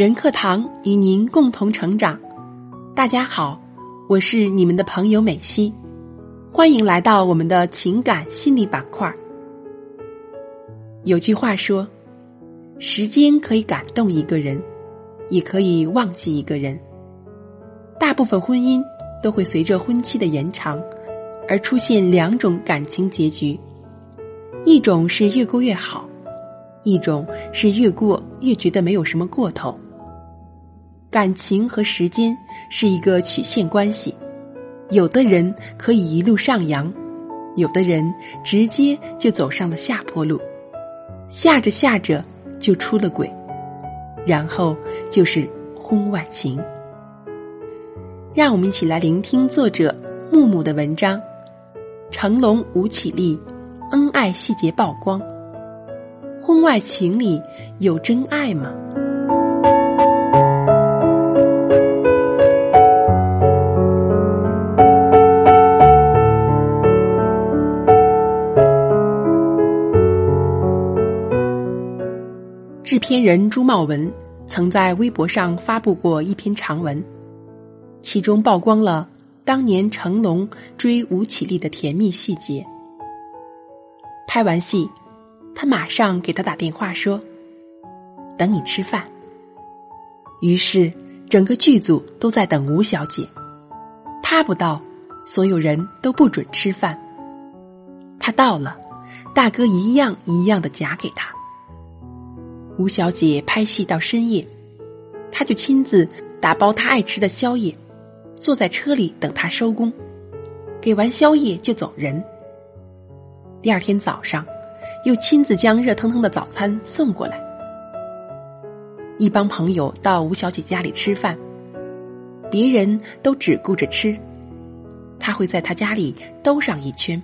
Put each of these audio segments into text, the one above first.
人课堂与您共同成长。大家好，我是你们的朋友美西，欢迎来到我们的情感心理板块。有句话说：“时间可以感动一个人，也可以忘记一个人。”大部分婚姻都会随着婚期的延长而出现两种感情结局，一种是越过越好。一种是越过越觉得没有什么过头。感情和时间是一个曲线关系，有的人可以一路上扬，有的人直接就走上了下坡路，下着下着就出了轨，然后就是婚外情。让我们一起来聆听作者木木的文章：成龙吴绮莉恩爱细节曝光。婚外情里有真爱吗？制片人朱茂文曾在微博上发布过一篇长文，其中曝光了当年成龙追吴绮莉的甜蜜细节。拍完戏。他马上给他打电话说：“等你吃饭。”于是整个剧组都在等吴小姐，她不到，所有人都不准吃饭。她到了，大哥一样一样的夹给她。吴小姐拍戏到深夜，他就亲自打包她爱吃的宵夜，坐在车里等她收工，给完宵夜就走人。第二天早上。又亲自将热腾腾的早餐送过来。一帮朋友到吴小姐家里吃饭，别人都只顾着吃，他会在他家里兜上一圈，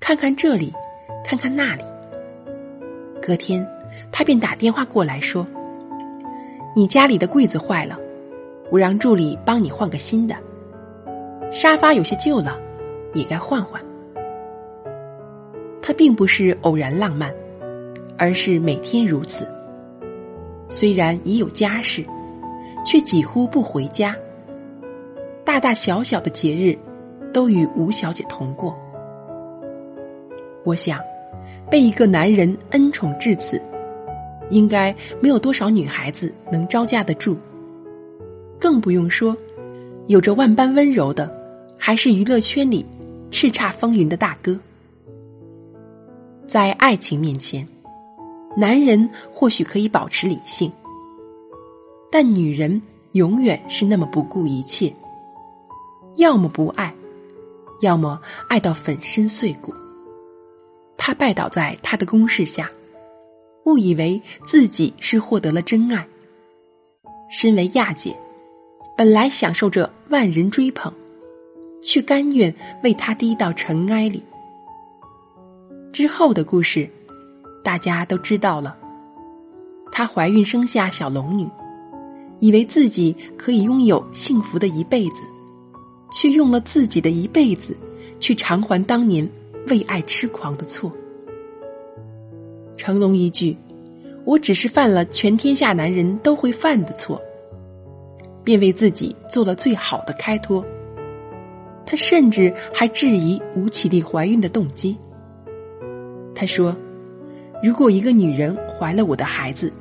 看看这里，看看那里。隔天，他便打电话过来说：“你家里的柜子坏了，我让助理帮你换个新的。沙发有些旧了，也该换换。”他并不是偶然浪漫，而是每天如此。虽然已有家室，却几乎不回家。大大小小的节日，都与吴小姐同过。我想，被一个男人恩宠至此，应该没有多少女孩子能招架得住。更不用说，有着万般温柔的，还是娱乐圈里叱咤风云的大哥。在爱情面前，男人或许可以保持理性，但女人永远是那么不顾一切，要么不爱，要么爱到粉身碎骨。她拜倒在他的攻势下，误以为自己是获得了真爱。身为亚姐，本来享受着万人追捧，却甘愿为他低到尘埃里。之后的故事，大家都知道了。她怀孕生下小龙女，以为自己可以拥有幸福的一辈子，却用了自己的一辈子去偿还当年为爱痴狂的错。成龙一句：“我只是犯了全天下男人都会犯的错”，便为自己做了最好的开脱。他甚至还质疑吴绮莉怀孕的动机。他说：“如果一个女人怀了我的孩子，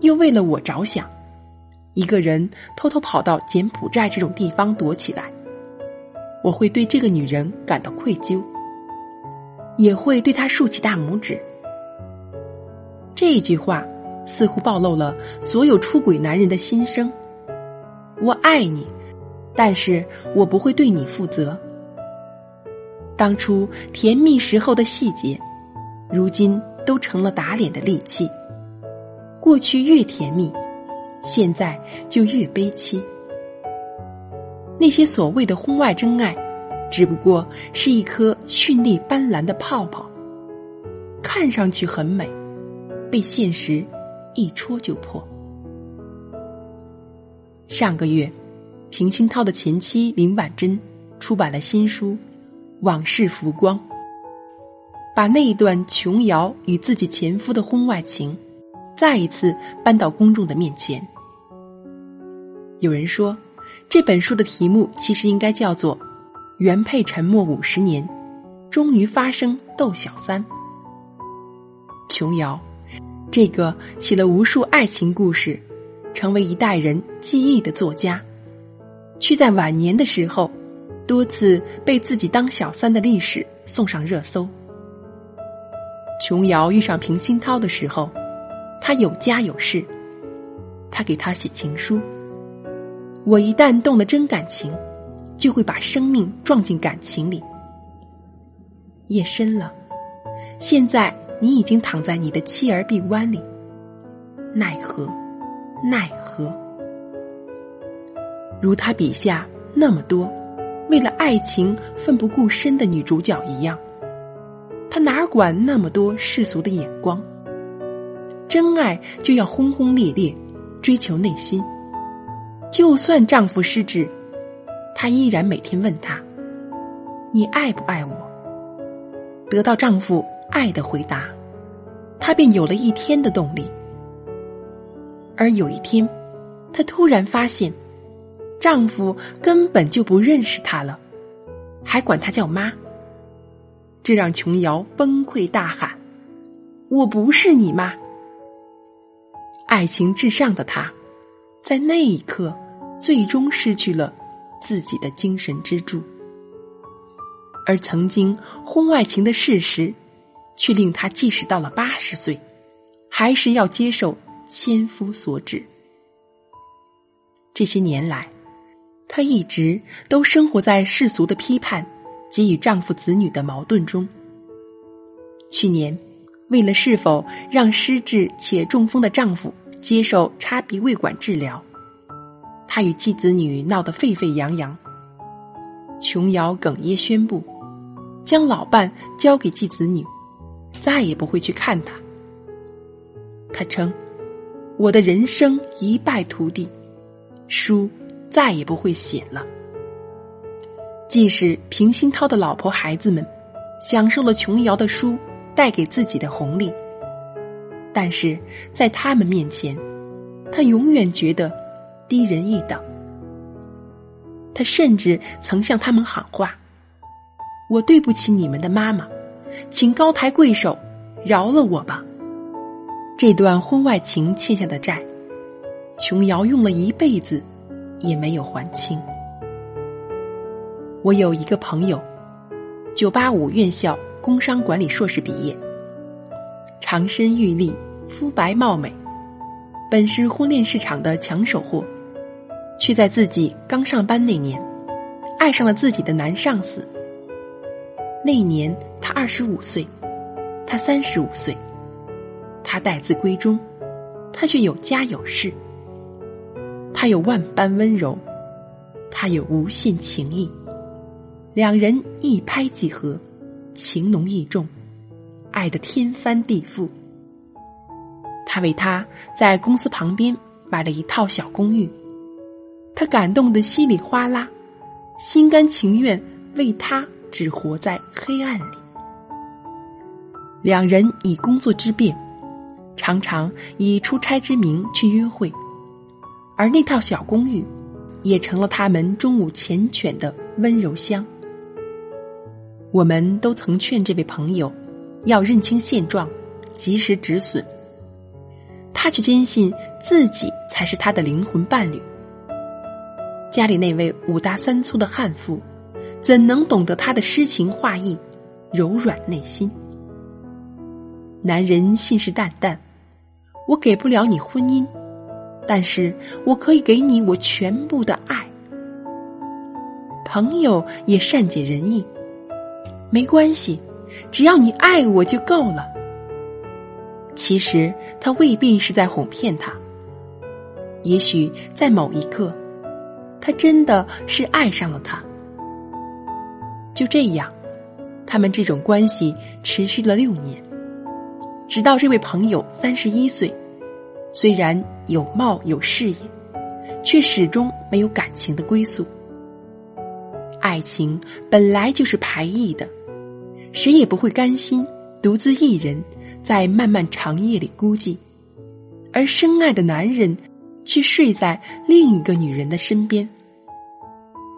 又为了我着想，一个人偷偷跑到柬埔寨这种地方躲起来，我会对这个女人感到愧疚，也会对她竖起大拇指。”这句话似乎暴露了所有出轨男人的心声：“我爱你，但是我不会对你负责。当初甜蜜时候的细节。”如今都成了打脸的利器。过去越甜蜜，现在就越悲戚。那些所谓的婚外真爱，只不过是一颗绚丽斑斓的泡泡，看上去很美，被现实一戳就破。上个月，平鑫涛的前妻林婉珍出版了新书《往事浮光》。把那一段琼瑶与自己前夫的婚外情，再一次搬到公众的面前，有人说，这本书的题目其实应该叫做《原配沉默五十年，终于发生斗小三》。琼瑶，这个写了无数爱情故事，成为一代人记忆的作家，却在晚年的时候，多次被自己当小三的历史送上热搜。琼瑶遇上平鑫涛的时候，他有家有室，他给他写情书。我一旦动了真感情，就会把生命撞进感情里。夜深了，现在你已经躺在你的妻儿臂弯里，奈何，奈何？如他笔下那么多为了爱情奋不顾身的女主角一样。他哪管那么多世俗的眼光？真爱就要轰轰烈烈，追求内心。就算丈夫失智，她依然每天问他：“你爱不爱我？”得到丈夫爱的回答，她便有了一天的动力。而有一天，她突然发现，丈夫根本就不认识她了，还管她叫妈。这让琼瑶崩溃大喊：“我不是你妈！”爱情至上的她，在那一刻最终失去了自己的精神支柱，而曾经婚外情的事实，却令她即使到了八十岁，还是要接受千夫所指。这些年来，她一直都生活在世俗的批判。及与丈夫子女的矛盾中，去年，为了是否让失智且中风的丈夫接受插鼻胃管治疗，她与继子女闹得沸沸扬扬。琼瑶哽咽宣布，将老伴交给继子女，再也不会去看他。他称：“我的人生一败涂地，书再也不会写了。”即使平鑫涛的老婆孩子们享受了琼瑶的书带给自己的红利，但是在他们面前，他永远觉得低人一等。他甚至曾向他们喊话：“我对不起你们的妈妈，请高抬贵手，饶了我吧。”这段婚外情欠下的债，琼瑶用了一辈子也没有还清。我有一个朋友，九八五院校工商管理硕士毕业，长身玉立，肤白貌美，本是婚恋市场的抢手货，却在自己刚上班那年，爱上了自己的男上司。那年他二十五岁，他三十五岁，他待字闺中，他却有家有室，他有万般温柔，他有无限情谊。两人一拍即合，情浓意重，爱得天翻地覆。他为她在公司旁边买了一套小公寓，他感动得稀里哗啦，心甘情愿为他只活在黑暗里。两人以工作之便，常常以出差之名去约会，而那套小公寓，也成了他们中午缱绻的温柔乡。我们都曾劝这位朋友，要认清现状，及时止损。他却坚信自己才是他的灵魂伴侣。家里那位五大三粗的悍妇，怎能懂得他的诗情画意，柔软内心？男人信誓旦旦：“我给不了你婚姻，但是我可以给你我全部的爱。”朋友也善解人意。没关系，只要你爱我就够了。其实他未必是在哄骗他，也许在某一刻，他真的是爱上了他。就这样，他们这种关系持续了六年，直到这位朋友三十一岁，虽然有貌有事业，却始终没有感情的归宿。爱情本来就是排异的。谁也不会甘心独自一人在漫漫长夜里孤寂，而深爱的男人却睡在另一个女人的身边。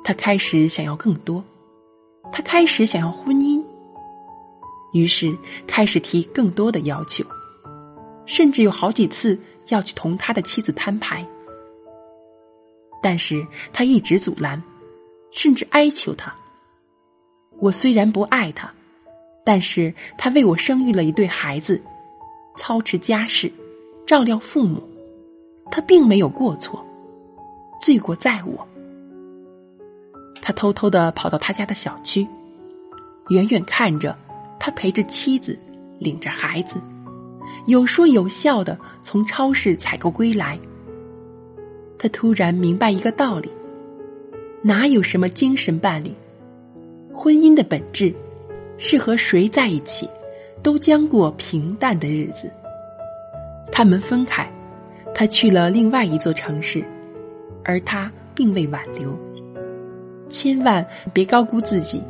他开始想要更多，他开始想要婚姻，于是开始提更多的要求，甚至有好几次要去同他的妻子摊牌。但是他一直阻拦，甚至哀求他：“我虽然不爱他，但是他为我生育了一对孩子，操持家事，照料父母。”他并没有过错，罪过在我。他偷偷的跑到他家的小区，远远看着他陪着妻子，领着孩子，有说有笑的从超市采购归来。他突然明白一个道理：哪有什么精神伴侣？婚姻的本质是和谁在一起，都将过平淡的日子。他们分开。他去了另外一座城市，而他并未挽留。千万别高估自己，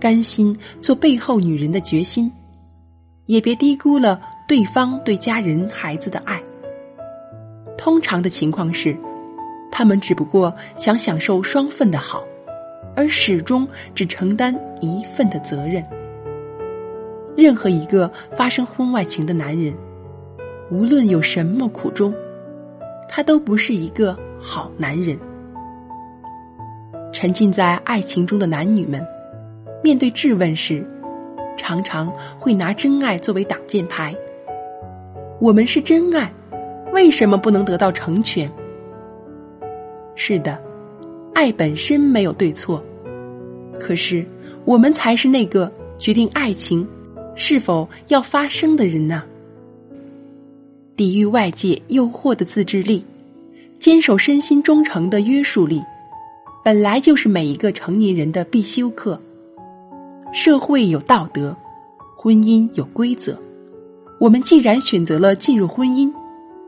甘心做背后女人的决心，也别低估了对方对家人孩子的爱。通常的情况是，他们只不过想享受双份的好，而始终只承担一份的责任。任何一个发生婚外情的男人，无论有什么苦衷。他都不是一个好男人。沉浸在爱情中的男女们，面对质问时，常常会拿真爱作为挡箭牌。我们是真爱，为什么不能得到成全？是的，爱本身没有对错，可是我们才是那个决定爱情是否要发生的人呢？抵御外界诱惑的自制力，坚守身心忠诚的约束力，本来就是每一个成年人的必修课。社会有道德，婚姻有规则。我们既然选择了进入婚姻，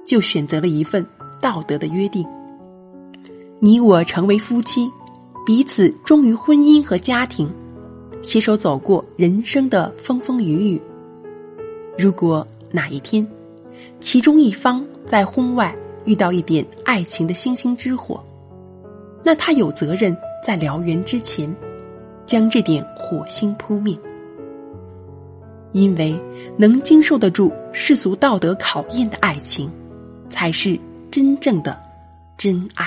就选择了一份道德的约定。你我成为夫妻，彼此忠于婚姻和家庭，携手走过人生的风风雨雨。如果哪一天，其中一方在婚外遇到一点爱情的星星之火，那他有责任在燎原之前，将这点火星扑灭。因为能经受得住世俗道德考验的爱情，才是真正的真爱。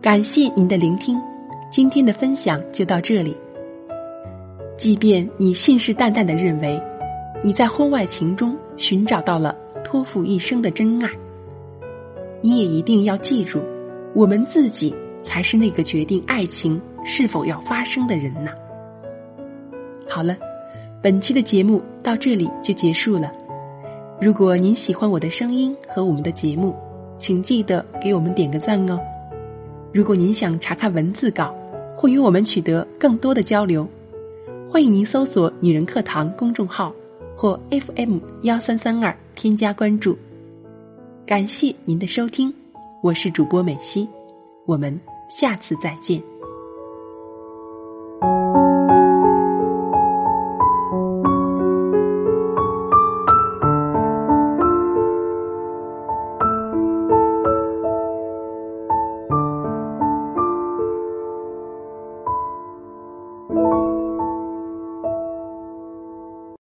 感谢您的聆听，今天的分享就到这里。即便你信誓旦旦的认为，你在婚外情中寻找到了托付一生的真爱，你也一定要记住，我们自己才是那个决定爱情是否要发生的人呐。好了，本期的节目到这里就结束了。如果您喜欢我的声音和我们的节目，请记得给我们点个赞哦。如果您想查看文字稿或与我们取得更多的交流。欢迎您搜索“女人课堂”公众号或 FM 幺三三二添加关注。感谢您的收听，我是主播美西，我们下次再见。